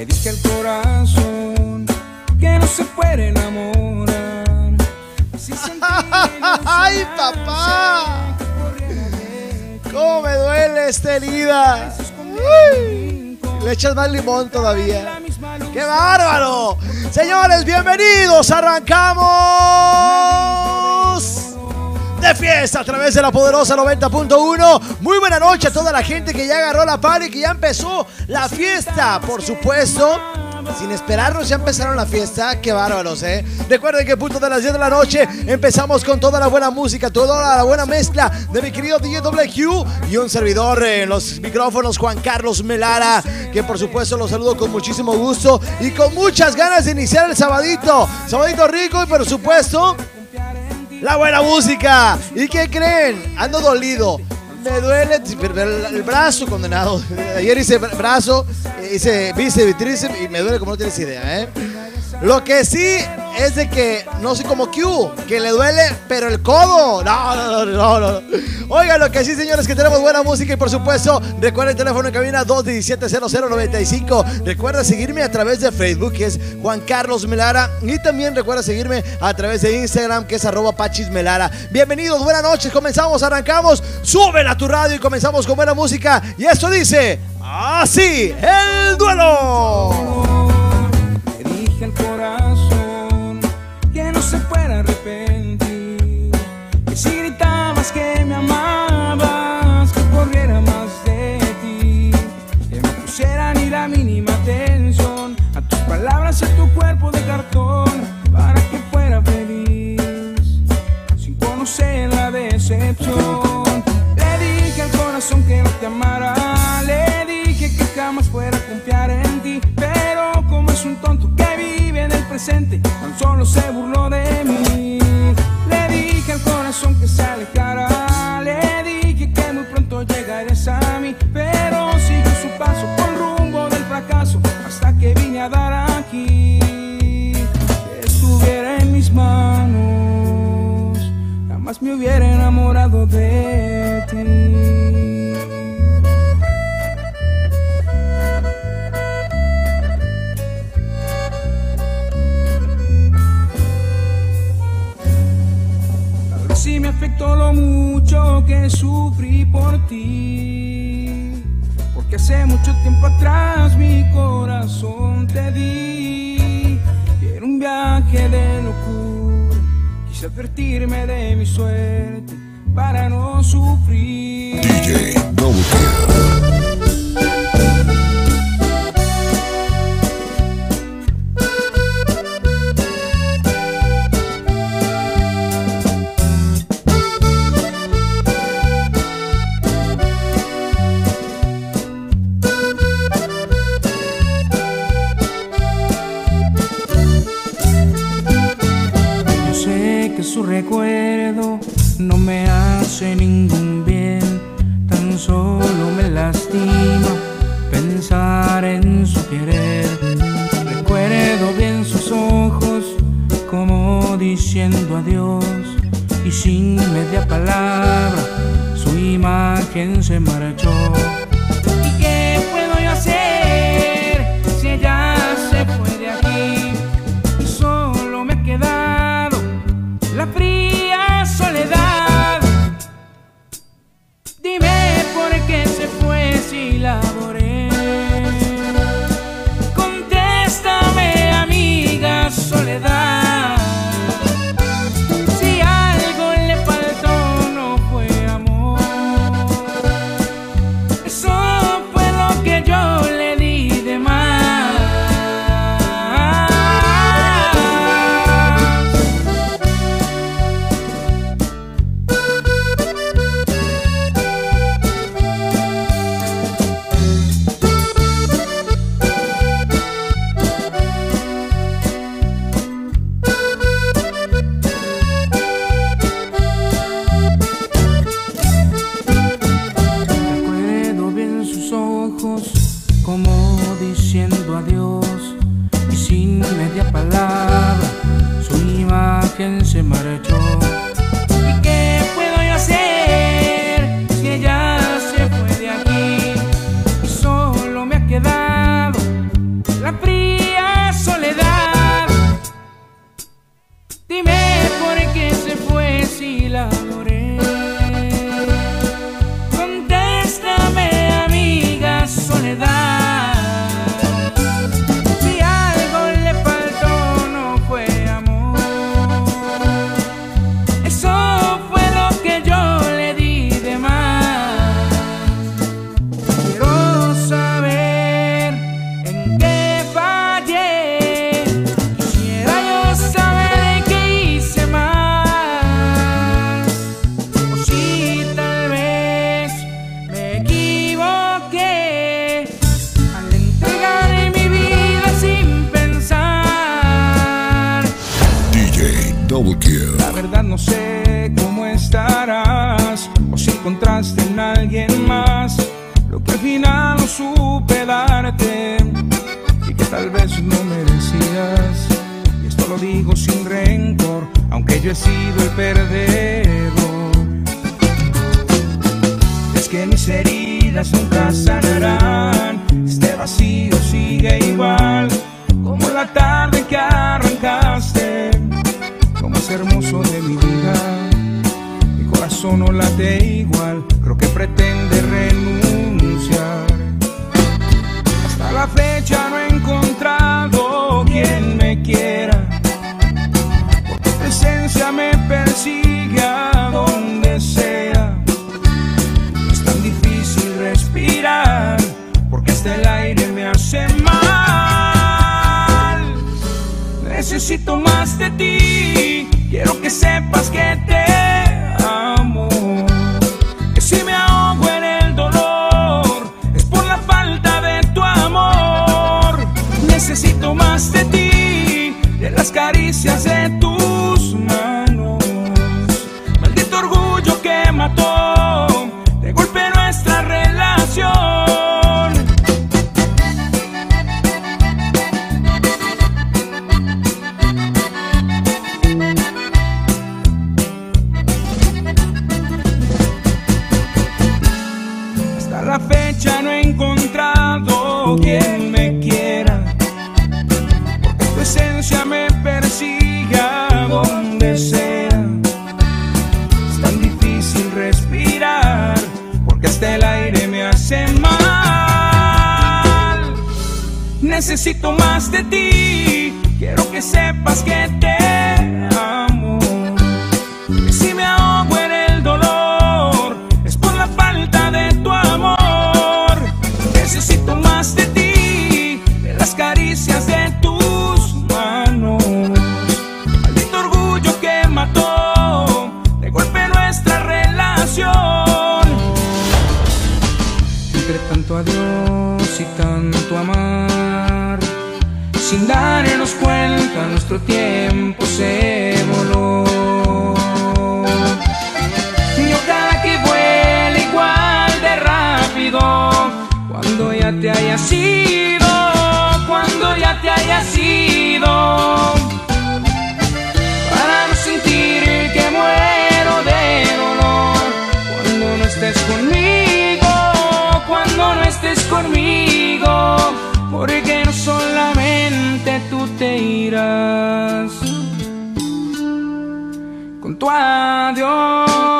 Le dije al corazón que no se puede enamorar. ¡Ay, papá! ¿Cómo me duele esta herida? Uy, Le echas más limón todavía. ¡Qué bárbaro! Señores, bienvenidos. Arrancamos de fiesta a través de la poderosa 90.1. Muy buena noche a toda la gente que ya agarró la party, que ya empezó la fiesta. Por supuesto, sin esperarnos ya empezaron la fiesta. Qué bárbaros, ¿eh? Recuerden que punto de las 10 de la noche empezamos con toda la buena música, toda la buena mezcla de mi querido DJ WQ y un servidor en los micrófonos, Juan Carlos Melara, que por supuesto los saludo con muchísimo gusto y con muchas ganas de iniciar el sabadito. Sabadito rico y por supuesto la buena música. ¿Y qué creen? Ando dolido. Me duele el brazo condenado. Ayer hice brazo, hice bíceps y tríceps y me duele como no tienes idea, ¿eh? Lo que sí es de que no soy como Q, que le duele, pero el codo. No, no, no, no. no. Oigan, lo que sí, señores, que tenemos buena música y por supuesto, recuerda el teléfono en cabina 217-0095. Recuerda seguirme a través de Facebook, que es Juan Carlos Melara. Y también recuerda seguirme a través de Instagram, que es arroba pachismelara. Bienvenidos, buenas noches. Comenzamos, arrancamos. Suben a tu radio y comenzamos con buena música. Y esto dice, así, el duelo. Quise advertirme de mi suerte para no sufrir. Recuerdo no me hace ningún bien, tan solo me lastima pensar en su querer. Recuerdo bien sus ojos como diciendo adiós y sin media palabra su imagen se marchó. La verdad no sé cómo estarás o si encontraste en alguien más lo que al final no supe darte y que tal vez no merecías. Y esto lo digo sin rencor, aunque yo he sido el perdedor. Es que mis heridas nunca sanarán, este vacío sigue igual como la tarde eso no la de igual, creo que pretende renunciar. Hasta la fecha no he tanto adiós y tanto amar. Sin darnos cuenta, nuestro tiempo se voló. Y ojalá que vuela igual de rápido cuando ya te hayas ido, cuando ya te hayas ido. estés conmigo, porque no solamente tú te irás con tu adiós.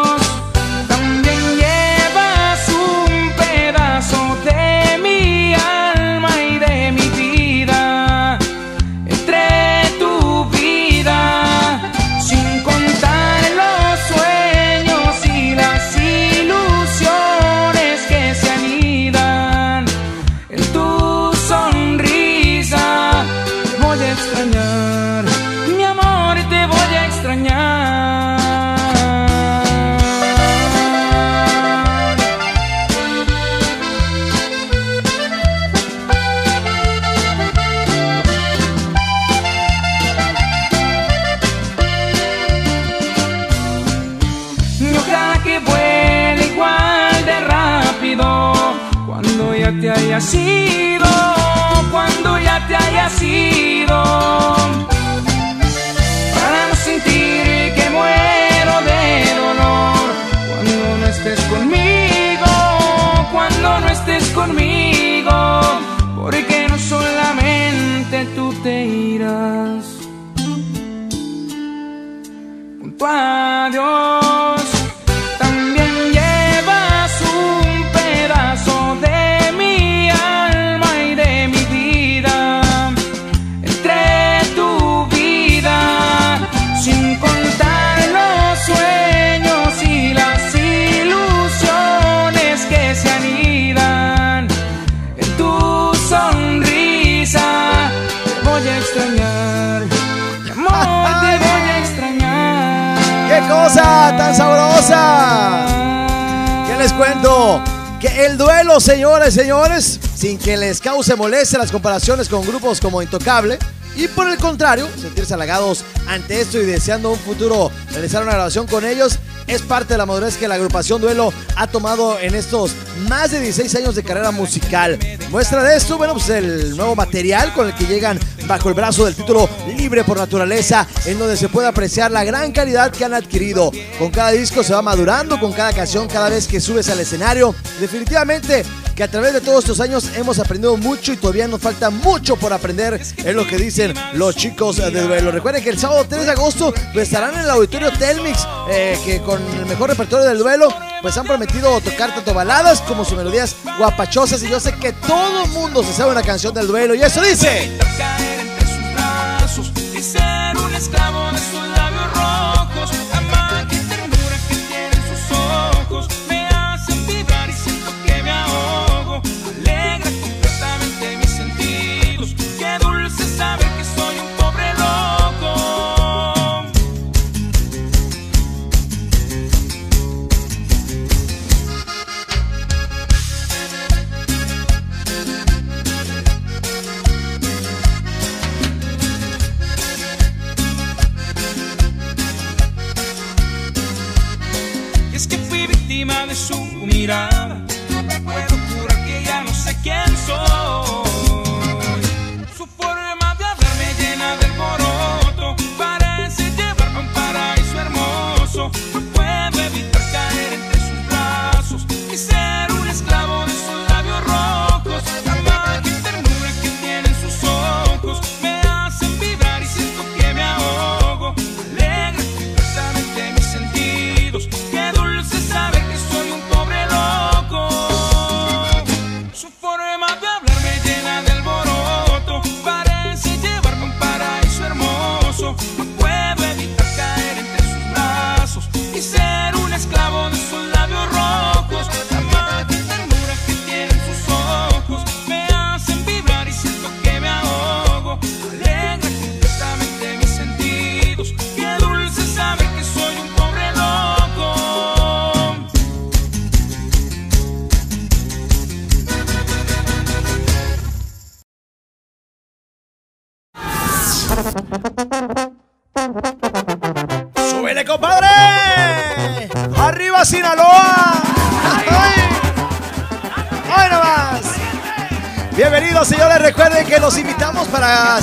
tan sabrosa. ¿Qué les cuento? Que el duelo, señores, señores, sin que les cause molestia las comparaciones con grupos como Intocable. Y por el contrario, sentirse halagados ante esto y deseando un futuro, realizar una grabación con ellos, es parte de la madurez que la agrupación Duelo ha tomado en estos más de 16 años de carrera musical. Muestra de esto, bueno, pues el nuevo material con el que llegan bajo el brazo del título Libre por Naturaleza, en donde se puede apreciar la gran calidad que han adquirido. Con cada disco se va madurando, con cada canción, cada vez que subes al escenario. Definitivamente que a través de todos estos años hemos aprendido mucho y todavía nos falta mucho por aprender, es lo que dicen los chicos de duelo. Recuerden que el sábado 3 de agosto estarán en el auditorio Telmix, eh, que con el mejor repertorio del duelo, pues han prometido tocar tanto baladas como sus melodías guapachosas. Y yo sé que todo mundo se sabe una canción del duelo, y eso dice.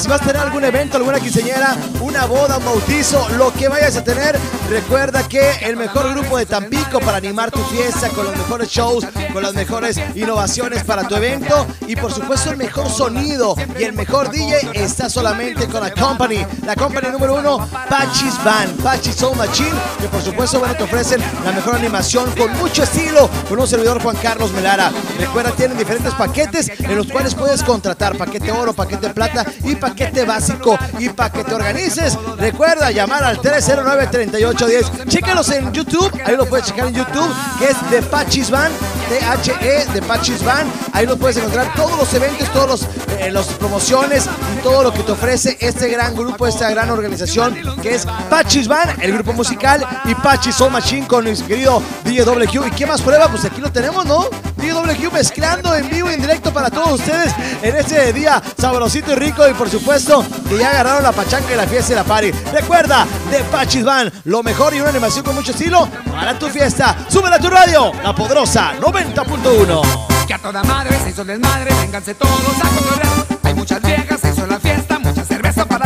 Vas a tener algún evento, alguna quinceañera, una boda, un bautizo, lo que vayas a tener. Recuerda que el mejor grupo de Tampico para animar tu fiesta con los mejores shows, con las mejores innovaciones para tu evento y por supuesto el mejor sonido y el mejor DJ está solamente con la Company. La Company número uno, Pachis Band, Pachis Soul Machine, que por supuesto bueno, te ofrecen la mejor animación con mucho estilo, con un servidor Juan Carlos Melara. Recuerda, tienen diferentes paquetes en los cuales puedes contratar paquete oro, paquete plata y paquete básico y para que te organices. Recuerda llamar al 309-3810. Chécalos en YouTube, ahí lo puedes checar en YouTube, que es de Pachis Band, T-H-E, de Pachis Band. Ahí lo puedes encontrar todos los eventos, todos los eh, promociones y todo lo que te ofrece este gran grupo, esta gran organización que es Pachis Band, el grupo musical y Pachis Soul Machine con mi querido DJWQ. ¿Y qué más prueba? Pues aquí lo tenemos, ¿no? DJWQ mezclando en vivo y en directo para todos ustedes en este día sabrosito y rico y por supuesto que ya agarraron la pachanca y la fiesta y la party. Recuerda, de Pachis Band, lo mejor y una animación con mucho estilo para tu fiesta. Súbela a tu radio, la poderosa 90.1. Que a toda madre se hizo desmadre, vénganse todos a cotorrear. Hay muchas viejas, se hizo la fiesta, mucha cerveza para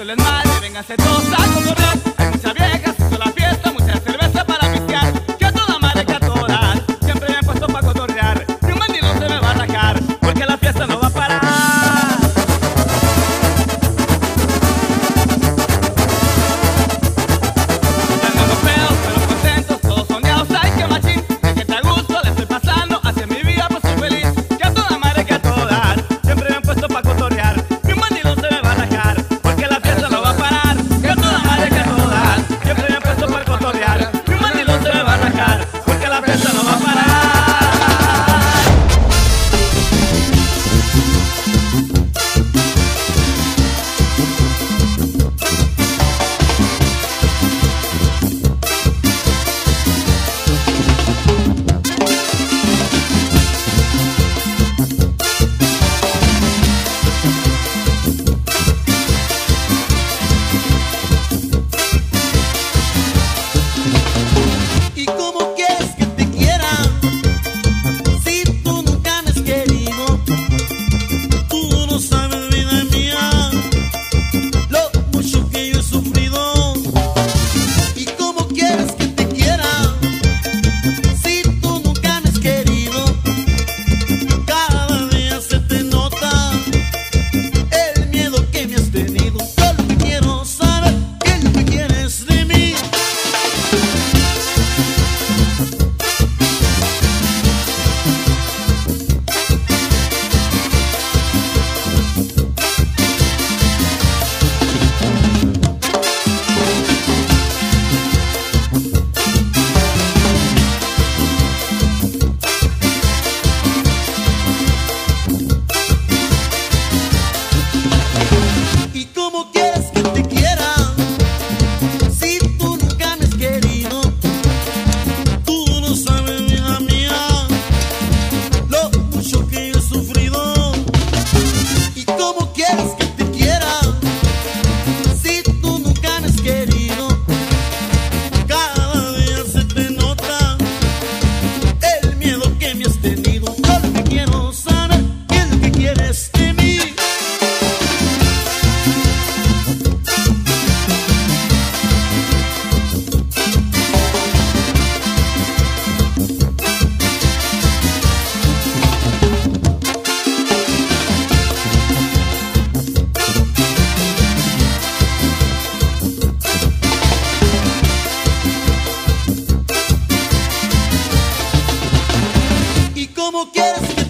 hizo el desmadre, vénganse todos a concordar. Hay mucha viejas, se la fiesta, mucha cerveza para pistear. Thank you.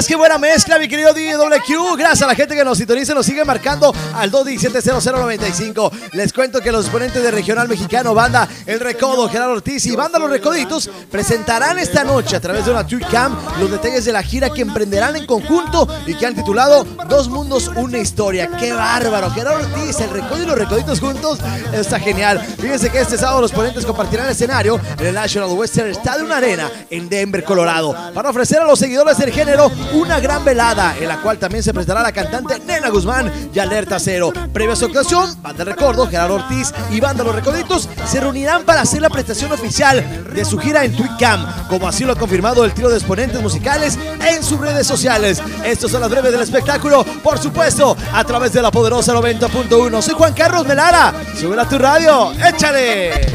Más. Qué buena mezcla, mi querido DWQ. Gracias a la gente que nos sintoniza y nos sigue marcando al 217-0095. Les cuento que los exponentes de Regional Mexicano, Banda El Recodo, Gerardo Ortiz y Banda Los Recoditos presentarán esta noche a través de una Tweet Cam los detalles de la gira que emprenderán en conjunto y que han titulado Dos Mundos, Una Historia. ¡Qué bárbaro! Gerardo Ortiz, El Recodo y Los Recoditos juntos. Está genial. Fíjense que este sábado los ponentes compartirán escenario en el National Western Stadium Arena en Denver, Colorado, para ofrecer a los seguidores del género una gran velada, en la cual también se presentará la cantante Nena Guzmán y Alerta Cero. Previo a su actuación, Banda Recordo, Gerardo Ortiz y Banda Los Recoditos se reunirán para hacer la presentación oficial de su gira en Twitcam, como así lo ha confirmado el trío de exponentes musicales en sus redes sociales. Estos son las breves del espectáculo, por supuesto, a través de la poderosa 90.1. Soy Juan Carlos Melara, sube a tu radio, échale.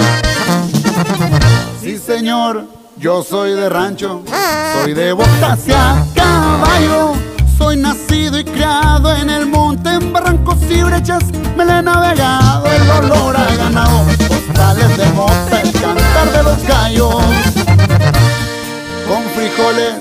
Sí, señor, yo soy de rancho, soy de botas y a caballo. Soy nacido y criado en el monte, en barrancos y brechas. Me le he navegado el olor a ganado, postales de mota, el cantar de los gallos. Con frijoles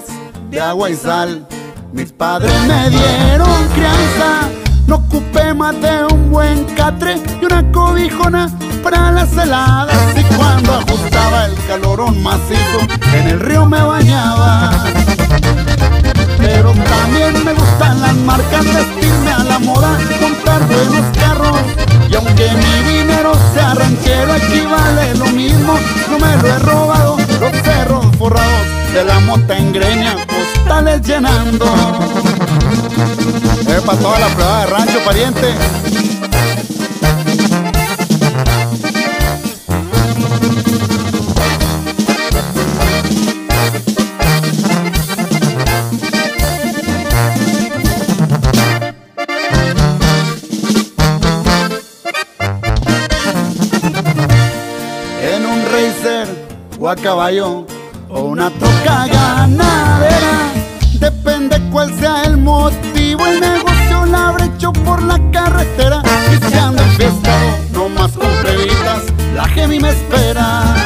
de agua y sal, mis padres me dieron crianza. No ocupé más de un buen catre y una cobijona para las heladas. Y cuando ajustaba el calorón macizo, en el río me bañaba. Pero también me gustan las marcas, vestirme a la moda, comprar buenos carros. Y aunque mi dinero sea ranchero, equivale lo mismo, no me lo he robado. Los cerros forrados de la mota en greña, postales llenando. Es para toda la prueba de rancho, pariente. Caballo o una troca ganadera. Depende cuál sea el motivo, el negocio la habré hecho por la carretera. Y si ando enfiestado, no más con plebitas, la Gemi me espera.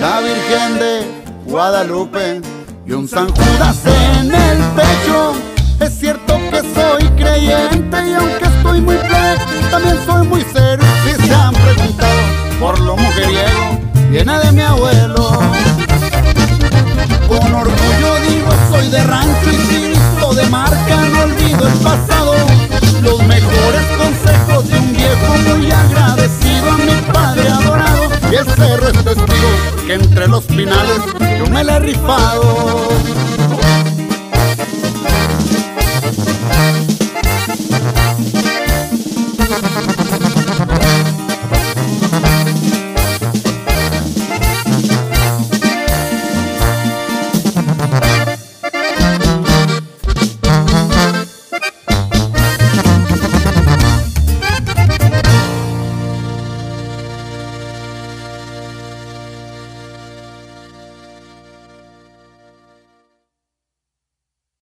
La Virgen de Guadalupe y un San Judas en el pecho. Es cierto que soy creyente y aunque estoy muy plebe, también soy muy serio. Viene de mi abuelo. Con orgullo digo soy de rancho y si visto de marca, no olvido el pasado. Los mejores consejos de un viejo muy agradecido a mi padre adorado. Y el cerro es testigo que entre los pinales yo me la he rifado.